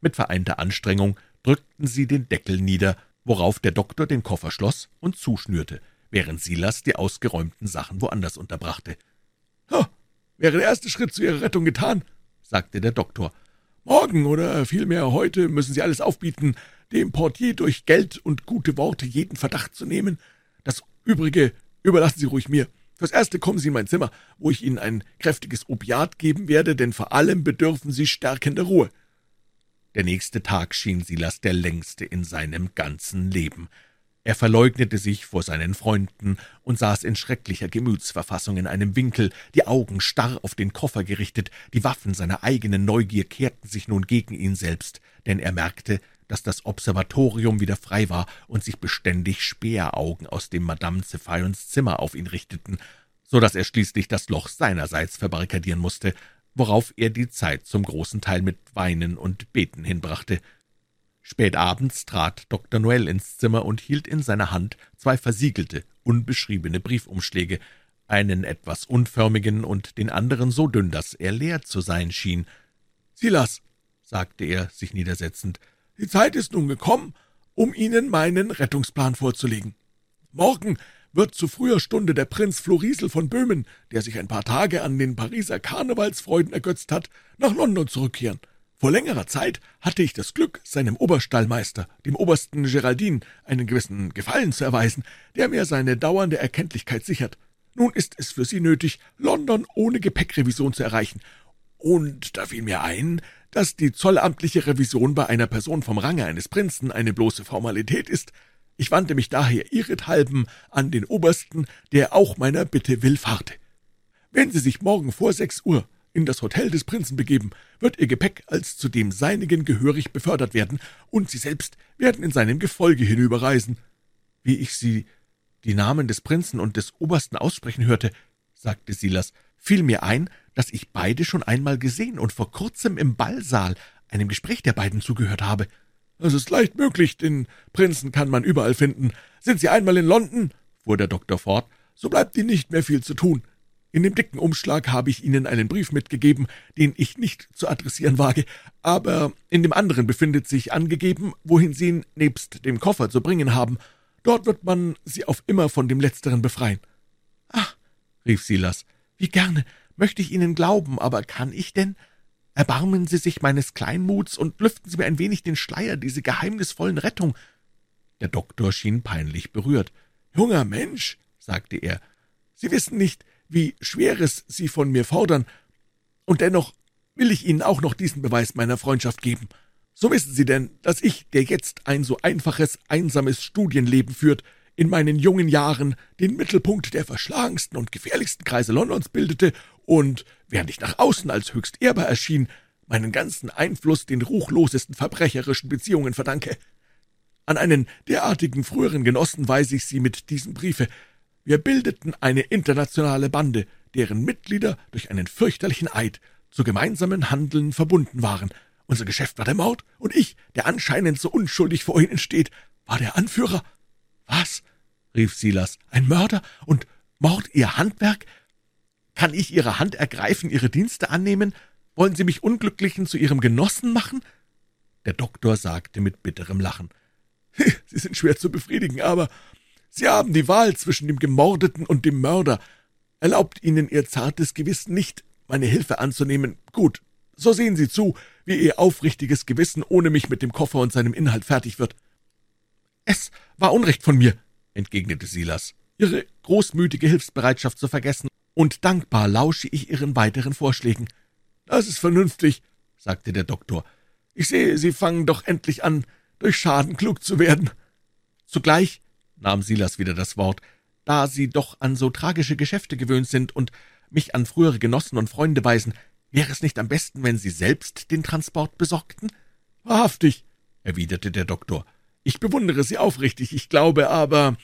Mit vereinter Anstrengung drückten sie den Deckel nieder, worauf der Doktor den Koffer schloss und zuschnürte, während Silas die ausgeräumten Sachen woanders unterbrachte. Ha, wäre der erste Schritt zu Ihrer Rettung getan, sagte der Doktor. Morgen oder vielmehr heute müssen Sie alles aufbieten, dem Portier durch Geld und gute Worte jeden Verdacht zu nehmen. Das Übrige überlassen Sie ruhig mir. Fürs Erste kommen Sie in mein Zimmer, wo ich Ihnen ein kräftiges Opiat geben werde, denn vor allem bedürfen Sie stärkender Ruhe. Der nächste Tag schien Silas der längste in seinem ganzen Leben. Er verleugnete sich vor seinen Freunden und saß in schrecklicher Gemütsverfassung in einem Winkel, die Augen starr auf den Koffer gerichtet, die Waffen seiner eigenen Neugier kehrten sich nun gegen ihn selbst, denn er merkte, dass das Observatorium wieder frei war und sich beständig Späheraugen aus dem Madame Zephyons Zimmer auf ihn richteten, so dass er schließlich das Loch seinerseits verbarrikadieren musste, worauf er die Zeit zum großen Teil mit Weinen und Beten hinbrachte. Spät abends trat Dr. Noel ins Zimmer und hielt in seiner Hand zwei versiegelte, unbeschriebene Briefumschläge, einen etwas unförmigen und den anderen so dünn, dass er leer zu sein schien. »Silas«, sagte er, sich niedersetzend, »die Zeit ist nun gekommen, um Ihnen meinen Rettungsplan vorzulegen. Morgen wird zu früher Stunde der Prinz Florisel von Böhmen, der sich ein paar Tage an den Pariser Karnevalsfreuden ergötzt hat, nach London zurückkehren. Vor längerer Zeit hatte ich das Glück, seinem Oberstallmeister, dem Obersten Geraldin, einen gewissen Gefallen zu erweisen, der mir seine dauernde Erkenntlichkeit sichert. Nun ist es für Sie nötig, London ohne Gepäckrevision zu erreichen. Und da fiel mir ein, dass die zollamtliche Revision bei einer Person vom Range eines Prinzen eine bloße Formalität ist. Ich wandte mich daher ihrethalben an den Obersten, der auch meiner Bitte willfahrte. Wenn Sie sich morgen vor sechs Uhr in das Hotel des Prinzen begeben, wird Ihr Gepäck als zu dem seinigen gehörig befördert werden, und Sie selbst werden in seinem Gefolge hinüberreisen. Wie ich Sie die Namen des Prinzen und des Obersten aussprechen hörte, sagte Silas, fiel mir ein, dass ich beide schon einmal gesehen und vor kurzem im Ballsaal einem Gespräch der beiden zugehört habe. Es ist leicht möglich, den Prinzen kann man überall finden. Sind Sie einmal in London, fuhr der Doktor fort, so bleibt Ihnen nicht mehr viel zu tun. In dem dicken Umschlag habe ich Ihnen einen Brief mitgegeben, den ich nicht zu adressieren wage, aber in dem anderen befindet sich angegeben, wohin Sie ihn nebst dem Koffer zu bringen haben. Dort wird man Sie auf immer von dem Letzteren befreien. Ach, rief Silas, wie gerne möchte ich Ihnen glauben, aber kann ich denn? Erbarmen Sie sich meines Kleinmuts und lüften Sie mir ein wenig den Schleier dieser geheimnisvollen Rettung. Der Doktor schien peinlich berührt. Junger Mensch, sagte er, Sie wissen nicht, wie Schweres Sie von mir fordern, und dennoch will ich Ihnen auch noch diesen Beweis meiner Freundschaft geben. So wissen Sie denn, dass ich, der jetzt ein so einfaches, einsames Studienleben führt, in meinen jungen Jahren den Mittelpunkt der verschlagensten und gefährlichsten Kreise Londons bildete und, während ich nach außen als höchst ehrbar erschien, meinen ganzen Einfluss den ruchlosesten verbrecherischen Beziehungen verdanke. An einen derartigen früheren Genossen weise ich Sie mit diesem Briefe. Wir bildeten eine internationale Bande, deren Mitglieder durch einen fürchterlichen Eid zu gemeinsamen Handeln verbunden waren. Unser Geschäft war der Mord, und ich, der anscheinend so unschuldig vor Ihnen steht, war der Anführer. Was? rief Silas. Ein Mörder und Mord Ihr Handwerk? Kann ich Ihre Hand ergreifen, Ihre Dienste annehmen? Wollen Sie mich Unglücklichen zu Ihrem Genossen machen? Der Doktor sagte mit bitterem Lachen. <laughs> Sie sind schwer zu befriedigen, aber Sie haben die Wahl zwischen dem Gemordeten und dem Mörder. Erlaubt Ihnen Ihr zartes Gewissen nicht, meine Hilfe anzunehmen. Gut, so sehen Sie zu, wie Ihr aufrichtiges Gewissen ohne mich mit dem Koffer und seinem Inhalt fertig wird. Es war Unrecht von mir, entgegnete Silas, Ihre großmütige Hilfsbereitschaft zu vergessen, und dankbar lausche ich Ihren weiteren Vorschlägen. Das ist vernünftig, sagte der Doktor. Ich sehe, Sie fangen doch endlich an, durch Schaden klug zu werden. Zugleich nahm Silas wieder das Wort, da Sie doch an so tragische Geschäfte gewöhnt sind und mich an frühere Genossen und Freunde weisen, wäre es nicht am besten, wenn Sie selbst den Transport besorgten? Wahrhaftig, erwiderte der Doktor. Ich bewundere Sie aufrichtig, ich glaube aber,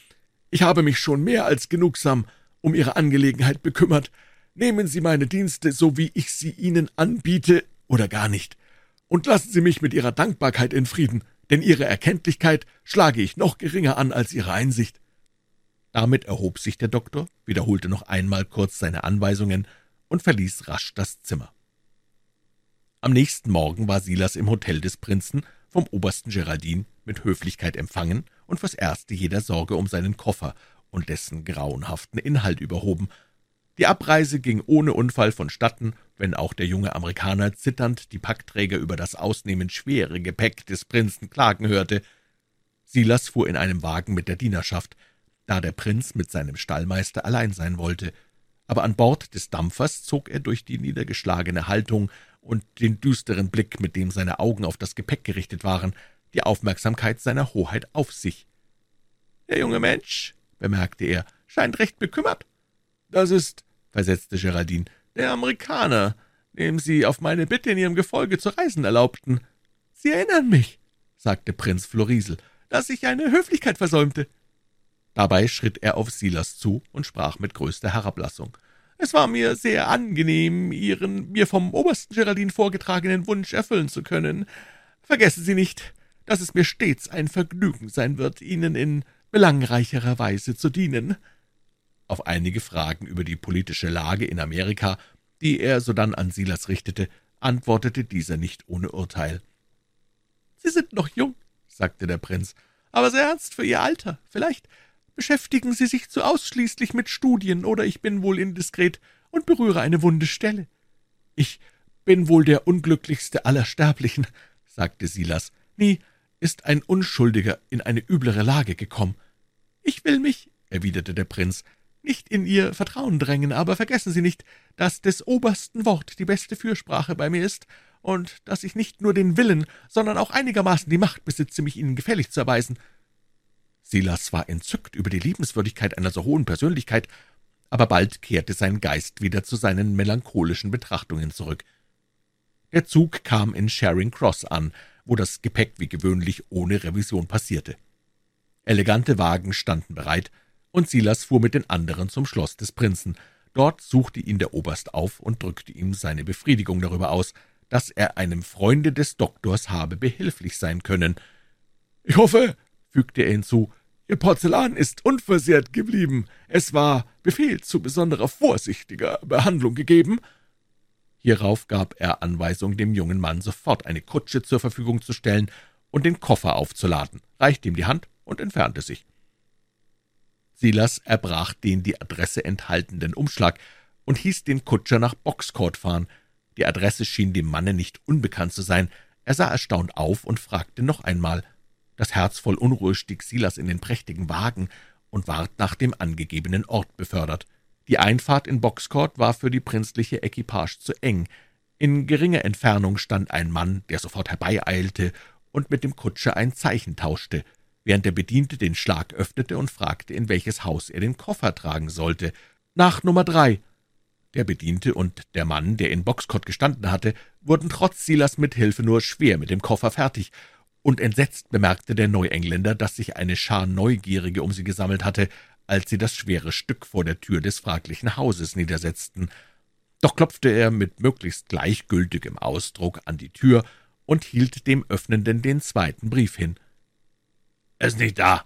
ich habe mich schon mehr als genugsam um Ihre Angelegenheit bekümmert. Nehmen Sie meine Dienste, so wie ich sie Ihnen anbiete, oder gar nicht, und lassen Sie mich mit Ihrer Dankbarkeit in Frieden denn Ihre Erkenntlichkeit schlage ich noch geringer an als Ihre Einsicht. Damit erhob sich der Doktor, wiederholte noch einmal kurz seine Anweisungen und verließ rasch das Zimmer. Am nächsten Morgen war Silas im Hotel des Prinzen vom obersten Geraldin mit Höflichkeit empfangen und fürs Erste jeder Sorge um seinen Koffer und dessen grauenhaften Inhalt überhoben, die Abreise ging ohne Unfall vonstatten, wenn auch der junge Amerikaner zitternd die Packträger über das ausnehmend schwere Gepäck des Prinzen klagen hörte. Silas fuhr in einem Wagen mit der Dienerschaft, da der Prinz mit seinem Stallmeister allein sein wollte. Aber an Bord des Dampfers zog er durch die niedergeschlagene Haltung und den düsteren Blick, mit dem seine Augen auf das Gepäck gerichtet waren, die Aufmerksamkeit seiner Hoheit auf sich. Der junge Mensch, bemerkte er, scheint recht bekümmert. Das ist, versetzte Geraldine, der Amerikaner, dem Sie auf meine Bitte in Ihrem Gefolge zu reisen erlaubten. Sie erinnern mich, sagte Prinz Florisel, dass ich eine Höflichkeit versäumte. Dabei schritt er auf Silas zu und sprach mit größter Herablassung. Es war mir sehr angenehm, Ihren mir vom obersten Geraldine vorgetragenen Wunsch erfüllen zu können. Vergessen Sie nicht, dass es mir stets ein Vergnügen sein wird, Ihnen in belangreicherer Weise zu dienen. Auf einige Fragen über die politische Lage in Amerika, die er sodann an Silas richtete, antwortete dieser nicht ohne Urteil. »Sie sind noch jung«, sagte der Prinz, »aber sehr ernst für Ihr Alter. Vielleicht beschäftigen Sie sich zu ausschließlich mit Studien, oder ich bin wohl indiskret und berühre eine wunde Stelle.« »Ich bin wohl der unglücklichste aller Sterblichen«, <laughs> sagte Silas. »Nie ist ein Unschuldiger in eine üblere Lage gekommen.« »Ich will mich«, erwiderte der Prinz, nicht in Ihr Vertrauen drängen, aber vergessen Sie nicht, dass des Obersten Wort die beste Fürsprache bei mir ist, und dass ich nicht nur den Willen, sondern auch einigermaßen die Macht besitze, mich Ihnen gefällig zu erweisen.« Silas war entzückt über die Liebenswürdigkeit einer so hohen Persönlichkeit, aber bald kehrte sein Geist wieder zu seinen melancholischen Betrachtungen zurück. Der Zug kam in Charing Cross an, wo das Gepäck wie gewöhnlich ohne Revision passierte. Elegante Wagen standen bereit, und Silas fuhr mit den anderen zum Schloss des Prinzen. Dort suchte ihn der Oberst auf und drückte ihm seine Befriedigung darüber aus, dass er einem Freunde des Doktors habe behilflich sein können. »Ich hoffe«, fügte er hinzu, »Ihr Porzellan ist unversehrt geblieben. Es war Befehl zu besonderer vorsichtiger Behandlung gegeben.« Hierauf gab er Anweisung, dem jungen Mann sofort eine Kutsche zur Verfügung zu stellen und den Koffer aufzuladen, reichte ihm die Hand und entfernte sich. Silas erbrach den die Adresse enthaltenden Umschlag und hieß den Kutscher nach Boxcourt fahren. Die Adresse schien dem Manne nicht unbekannt zu sein. Er sah erstaunt auf und fragte noch einmal. Das Herz voll Unruhe stieg Silas in den prächtigen Wagen und ward nach dem angegebenen Ort befördert. Die Einfahrt in Boxcourt war für die prinzliche Equipage zu eng. In geringer Entfernung stand ein Mann, der sofort herbeieilte und mit dem Kutscher ein Zeichen tauschte während der Bediente den Schlag öffnete und fragte, in welches Haus er den Koffer tragen sollte. »Nach Nummer drei.« Der Bediente und der Mann, der in Boxcott gestanden hatte, wurden trotz Silas mit Hilfe nur schwer mit dem Koffer fertig, und entsetzt bemerkte der Neuengländer, dass sich eine Schar Neugierige um sie gesammelt hatte, als sie das schwere Stück vor der Tür des fraglichen Hauses niedersetzten. Doch klopfte er mit möglichst gleichgültigem Ausdruck an die Tür und hielt dem Öffnenden den zweiten Brief hin. »Er ist nicht da«,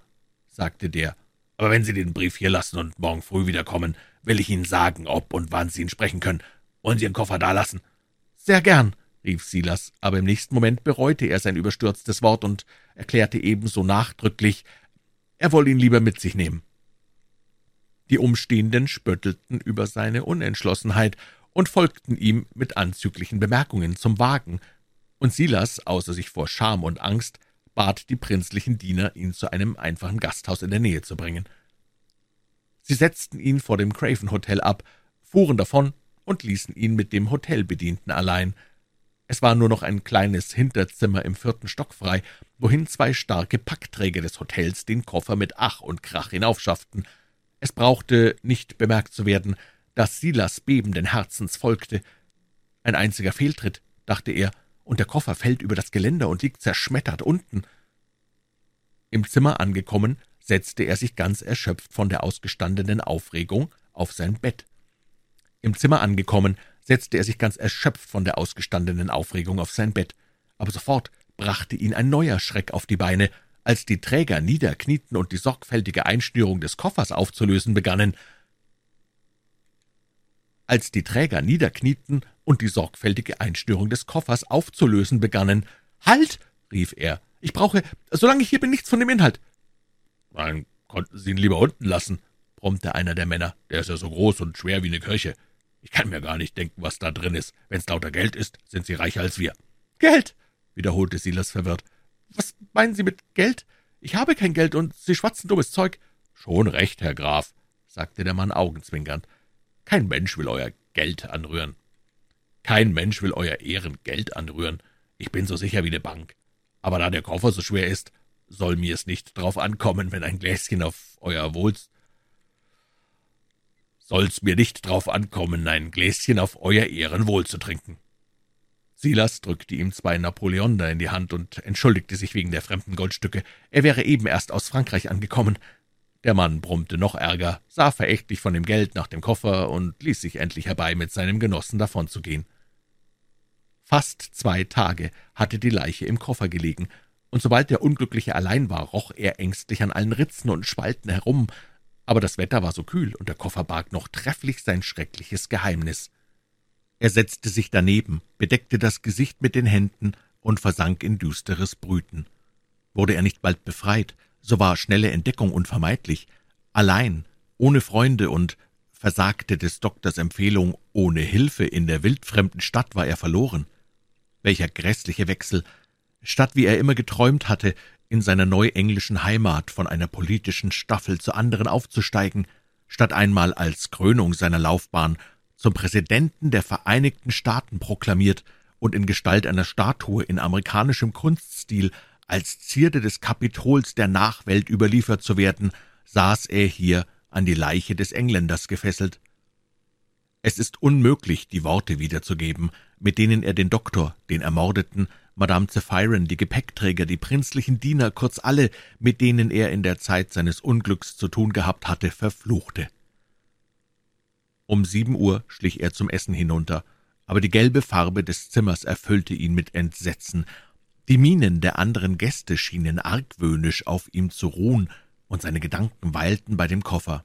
sagte der, »aber wenn Sie den Brief hier lassen und morgen früh wiederkommen, will ich Ihnen sagen, ob und wann Sie ihn sprechen können. Wollen Sie Ihren Koffer dalassen?« »Sehr gern«, rief Silas, aber im nächsten Moment bereute er sein überstürztes Wort und erklärte ebenso nachdrücklich, er wolle ihn lieber mit sich nehmen. Die Umstehenden spöttelten über seine Unentschlossenheit und folgten ihm mit anzüglichen Bemerkungen zum Wagen, und Silas, außer sich vor Scham und Angst, bat die prinzlichen Diener, ihn zu einem einfachen Gasthaus in der Nähe zu bringen. Sie setzten ihn vor dem Craven Hotel ab, fuhren davon und ließen ihn mit dem Hotelbedienten allein. Es war nur noch ein kleines Hinterzimmer im vierten Stock frei, wohin zwei starke Packträger des Hotels den Koffer mit Ach und Krach hinaufschafften. Es brauchte nicht bemerkt zu werden, dass Silas bebenden Herzens folgte. Ein einziger Fehltritt, dachte er, und der Koffer fällt über das Geländer und liegt zerschmettert unten. Im Zimmer angekommen, setzte er sich ganz erschöpft von der ausgestandenen Aufregung auf sein Bett. Im Zimmer angekommen, setzte er sich ganz erschöpft von der ausgestandenen Aufregung auf sein Bett, aber sofort brachte ihn ein neuer Schreck auf die Beine, als die Träger niederknieten und die sorgfältige Einschnürung des Koffers aufzulösen begannen. Als die Träger niederknieten und die sorgfältige Einschnürung des Koffers aufzulösen begannen. »Halt!« rief er. »Ich brauche, solange ich hier bin, nichts von dem Inhalt.« »Dann konnten Sie ihn lieber unten lassen«, brummte einer der Männer. »Der ist ja so groß und schwer wie eine Kirche. Ich kann mir gar nicht denken, was da drin ist. Wenn's lauter Geld ist, sind Sie reicher als wir.« »Geld«, wiederholte Silas verwirrt. »Was meinen Sie mit Geld? Ich habe kein Geld, und Sie schwatzen dummes Zeug.« »Schon recht, Herr Graf«, sagte der Mann augenzwinkernd. »Kein Mensch will euer Geld anrühren.« kein Mensch will euer Ehrengeld anrühren. Ich bin so sicher wie eine Bank. Aber da der Koffer so schwer ist, soll mir's nicht drauf ankommen, wenn ein Gläschen auf euer Wohls soll's mir nicht drauf ankommen, ein Gläschen auf euer Ehrenwohl zu trinken. Silas drückte ihm zwei Napoleonder in die Hand und entschuldigte sich wegen der fremden Goldstücke. Er wäre eben erst aus Frankreich angekommen. Der Mann brummte noch ärger, sah verächtlich von dem Geld nach dem Koffer und ließ sich endlich herbei, mit seinem Genossen davonzugehen. Fast zwei Tage hatte die Leiche im Koffer gelegen, und sobald der Unglückliche allein war, roch er ängstlich an allen Ritzen und Spalten herum, aber das Wetter war so kühl, und der Koffer barg noch trefflich sein schreckliches Geheimnis. Er setzte sich daneben, bedeckte das Gesicht mit den Händen und versank in düsteres Brüten. Wurde er nicht bald befreit, so war schnelle Entdeckung unvermeidlich. Allein, ohne Freunde und versagte des Doktors Empfehlung, ohne Hilfe in der wildfremden Stadt war er verloren. Welcher grässliche Wechsel! Statt wie er immer geträumt hatte, in seiner neuenglischen Heimat von einer politischen Staffel zur anderen aufzusteigen, statt einmal als Krönung seiner Laufbahn zum Präsidenten der Vereinigten Staaten proklamiert und in Gestalt einer Statue in amerikanischem Kunststil als Zierde des Kapitols der Nachwelt überliefert zu werden, saß er hier an die Leiche des Engländers gefesselt. Es ist unmöglich, die Worte wiederzugeben, mit denen er den Doktor, den Ermordeten, Madame Zephyrin, die Gepäckträger, die prinzlichen Diener, kurz alle, mit denen er in der Zeit seines Unglücks zu tun gehabt hatte, verfluchte. Um sieben Uhr schlich er zum Essen hinunter, aber die gelbe Farbe des Zimmers erfüllte ihn mit Entsetzen. Die Mienen der anderen Gäste schienen argwöhnisch auf ihm zu ruhen, und seine Gedanken weilten bei dem Koffer.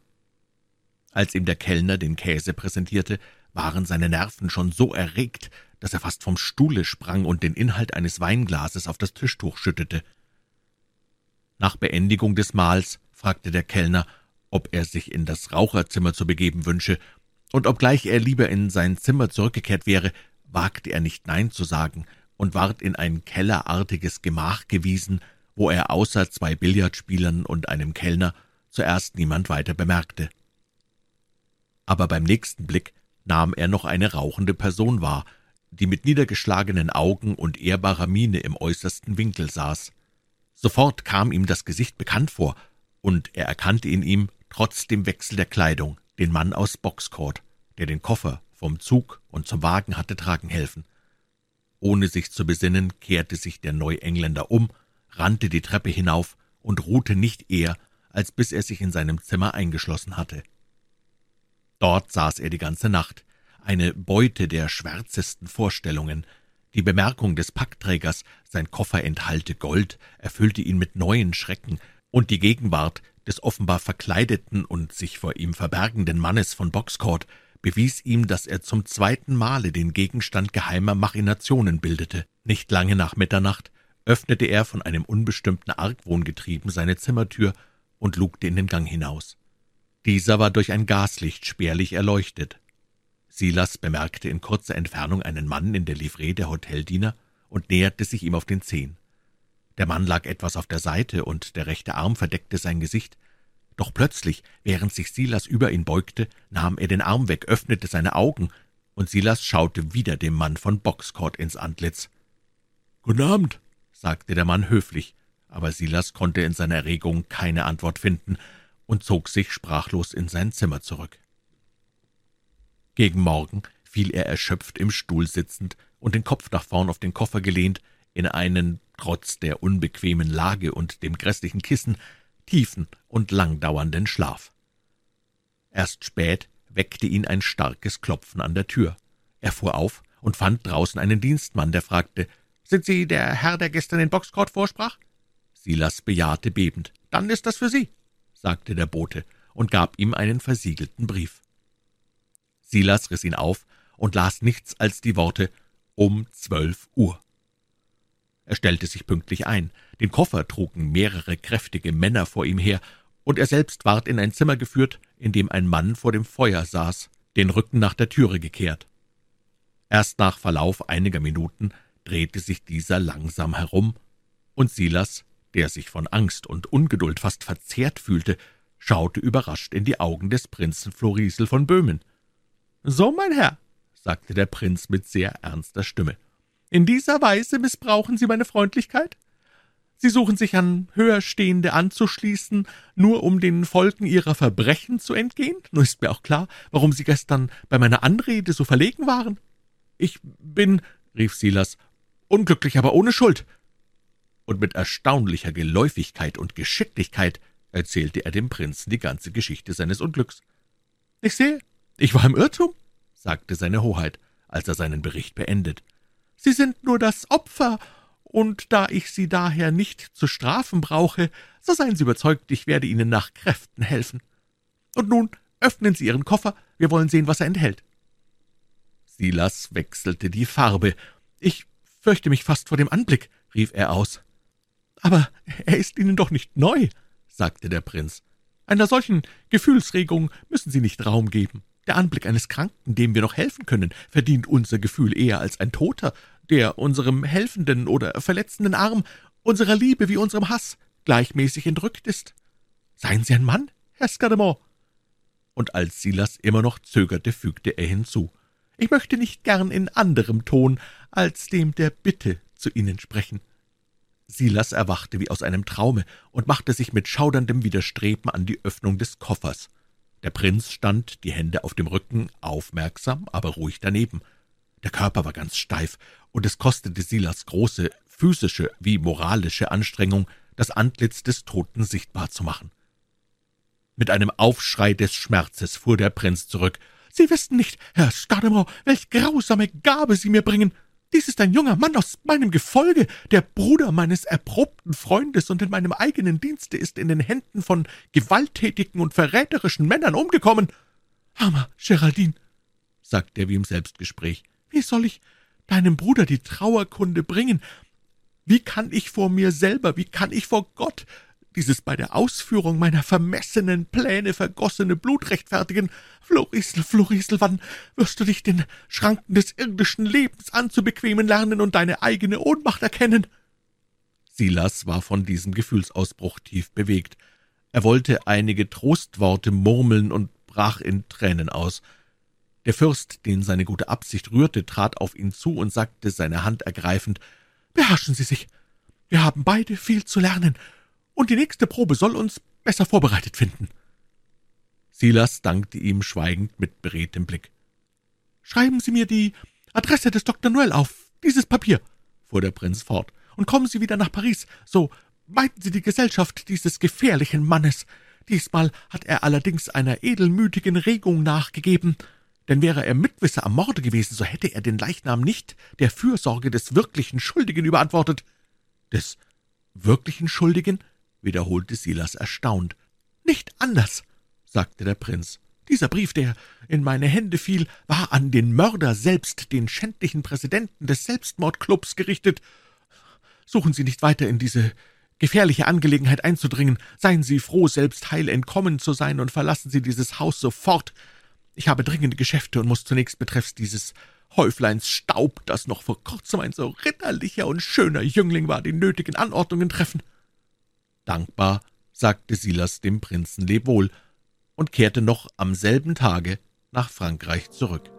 Als ihm der Kellner den Käse präsentierte, waren seine Nerven schon so erregt, dass er fast vom Stuhle sprang und den Inhalt eines Weinglases auf das Tischtuch schüttete. Nach Beendigung des Mahls fragte der Kellner, ob er sich in das Raucherzimmer zu begeben wünsche, und obgleich er lieber in sein Zimmer zurückgekehrt wäre, wagte er nicht Nein zu sagen und ward in ein kellerartiges Gemach gewiesen, wo er außer zwei Billardspielern und einem Kellner zuerst niemand weiter bemerkte. Aber beim nächsten Blick nahm er noch eine rauchende Person wahr, die mit niedergeschlagenen Augen und ehrbarer Miene im äußersten Winkel saß. Sofort kam ihm das Gesicht bekannt vor, und er erkannte in ihm, trotz dem Wechsel der Kleidung, den Mann aus Boxcourt, der den Koffer vom Zug und zum Wagen hatte tragen helfen. Ohne sich zu besinnen, kehrte sich der Neuengländer um, rannte die Treppe hinauf und ruhte nicht eher, als bis er sich in seinem Zimmer eingeschlossen hatte. Dort saß er die ganze Nacht, eine Beute der schwärzesten Vorstellungen. Die Bemerkung des Packträgers, sein Koffer enthalte Gold, erfüllte ihn mit neuen Schrecken, und die Gegenwart des offenbar verkleideten und sich vor ihm verbergenden Mannes von Boxcourt bewies ihm, dass er zum zweiten Male den Gegenstand geheimer Machinationen bildete. Nicht lange nach Mitternacht öffnete er von einem unbestimmten Argwohn getrieben seine Zimmertür und lugte in den Gang hinaus. Dieser war durch ein Gaslicht spärlich erleuchtet. Silas bemerkte in kurzer Entfernung einen Mann in der Livree der Hoteldiener und näherte sich ihm auf den Zehen. Der Mann lag etwas auf der Seite, und der rechte Arm verdeckte sein Gesicht. Doch plötzlich, während sich Silas über ihn beugte, nahm er den Arm weg, öffnete seine Augen, und Silas schaute wieder dem Mann von Boxcourt ins Antlitz. »Guten Abend«, sagte der Mann höflich, aber Silas konnte in seiner Erregung keine Antwort finden und zog sich sprachlos in sein Zimmer zurück. Gegen Morgen fiel er erschöpft im Stuhl sitzend und den Kopf nach vorn auf den Koffer gelehnt, in einen, trotz der unbequemen Lage und dem grässlichen Kissen, tiefen und langdauernden Schlaf. Erst spät weckte ihn ein starkes Klopfen an der Tür. Er fuhr auf und fand draußen einen Dienstmann, der fragte, »Sind Sie der Herr, der gestern in Boxcourt vorsprach?« Silas bejahte bebend. »Dann ist das für Sie«, sagte der Bote und gab ihm einen versiegelten Brief. Silas riss ihn auf und las nichts als die Worte »um zwölf Uhr«. Er stellte sich pünktlich ein. Den Koffer trugen mehrere kräftige Männer vor ihm her, und er selbst ward in ein Zimmer geführt, in dem ein Mann vor dem Feuer saß, den Rücken nach der Türe gekehrt. Erst nach Verlauf einiger Minuten drehte sich dieser langsam herum, und Silas, der sich von Angst und Ungeduld fast verzehrt fühlte, schaute überrascht in die Augen des Prinzen Florisel von Böhmen. »So, mein Herr«, sagte der Prinz mit sehr ernster Stimme, »in dieser Weise missbrauchen Sie meine Freundlichkeit? Sie suchen sich an Höherstehende anzuschließen, nur um den Folgen Ihrer Verbrechen zu entgehen? Nur ist mir auch klar, warum Sie gestern bei meiner Anrede so verlegen waren. Ich bin«, rief Silas, »unglücklich, aber ohne Schuld.« Und mit erstaunlicher Geläufigkeit und Geschicklichkeit erzählte er dem Prinzen die ganze Geschichte seines Unglücks. »Ich sehe, »Ich war im Irrtum«, sagte seine Hoheit, als er seinen Bericht beendet. »Sie sind nur das Opfer, und da ich Sie daher nicht zu strafen brauche, so seien Sie überzeugt, ich werde Ihnen nach Kräften helfen. Und nun öffnen Sie Ihren Koffer, wir wollen sehen, was er enthält.« Silas wechselte die Farbe. »Ich fürchte mich fast vor dem Anblick«, rief er aus. »Aber er ist Ihnen doch nicht neu«, sagte der Prinz. »Einer solchen Gefühlsregung müssen Sie nicht Raum geben. Der Anblick eines Kranken, dem wir noch helfen können, verdient unser Gefühl eher als ein Toter, der unserem helfenden oder verletzenden Arm, unserer Liebe wie unserem Hass gleichmäßig entrückt ist. Seien Sie ein Mann, Herr Scudamore. Und als Silas immer noch zögerte, fügte er hinzu. Ich möchte nicht gern in anderem Ton als dem der Bitte zu Ihnen sprechen.« Silas erwachte wie aus einem Traume und machte sich mit schauderndem Widerstreben an die Öffnung des Koffers. Der Prinz stand, die Hände auf dem Rücken, aufmerksam, aber ruhig daneben. Der Körper war ganz steif, und es kostete Silas große physische wie moralische Anstrengung, das Antlitz des Toten sichtbar zu machen. Mit einem Aufschrei des Schmerzes fuhr der Prinz zurück. »Sie wissen nicht, Herr Scardemore, welch grausame Gabe Sie mir bringen!« Dies ist ein junger Mann aus meinem Gefolge, der Bruder meines erprobten Freundes und in meinem eigenen Dienste ist in den Händen von gewalttätigen und verräterischen Männern umgekommen. Armer Geraldine, sagte er wie im Selbstgespräch, wie soll ich deinem Bruder die Trauerkunde bringen? Wie kann ich vor mir selber, wie kann ich vor Gott dieses bei der Ausführung meiner vermessenen Pläne vergossene Blut rechtfertigen. Florisel, Florisel, wann wirst du dich den Schranken des irdischen Lebens anzubequemen lernen und deine eigene Ohnmacht erkennen?« Silas war von diesem Gefühlsausbruch tief bewegt. Er wollte einige Trostworte murmeln und brach in Tränen aus. Der Fürst, den seine gute Absicht rührte, trat auf ihn zu und sagte, seine Hand ergreifend, »Beherrschen Sie sich. Wir haben beide viel zu lernen, und die nächste Probe soll uns besser vorbereitet finden.« Silas dankte ihm schweigend mit beredtem Blick. »Schreiben Sie mir die Adresse des Dr. Noel auf, dieses Papier«, fuhr der Prinz fort, »und kommen Sie wieder nach Paris, so meiden Sie die Gesellschaft dieses gefährlichen Mannes. Diesmal hat er allerdings einer edelmütigen Regung nachgegeben, denn wäre er Mitwisser am Morde gewesen, so hätte er den Leichnam nicht der Fürsorge des wirklichen Schuldigen überantwortet.« »Des wirklichen Schuldigen?« Wiederholte Silas erstaunt. »Nicht anders«, sagte der Prinz. »Dieser Brief, der in meine Hände fiel, war an den Mörder selbst, den schändlichen Präsidenten des Selbstmordclubs, gerichtet. Suchen Sie nicht weiter in diese gefährliche Angelegenheit einzudringen. Seien Sie froh, selbst heil entkommen zu sein, und verlassen Sie dieses Haus sofort. Ich habe dringende Geschäfte und muss zunächst betreffs dieses Häufleins Staub, das noch vor kurzem ein so ritterlicher und schöner Jüngling war, die nötigen Anordnungen treffen.« Dankbar sagte Silas dem Prinzen Lebwohl und kehrte noch am selben Tage nach Frankreich zurück.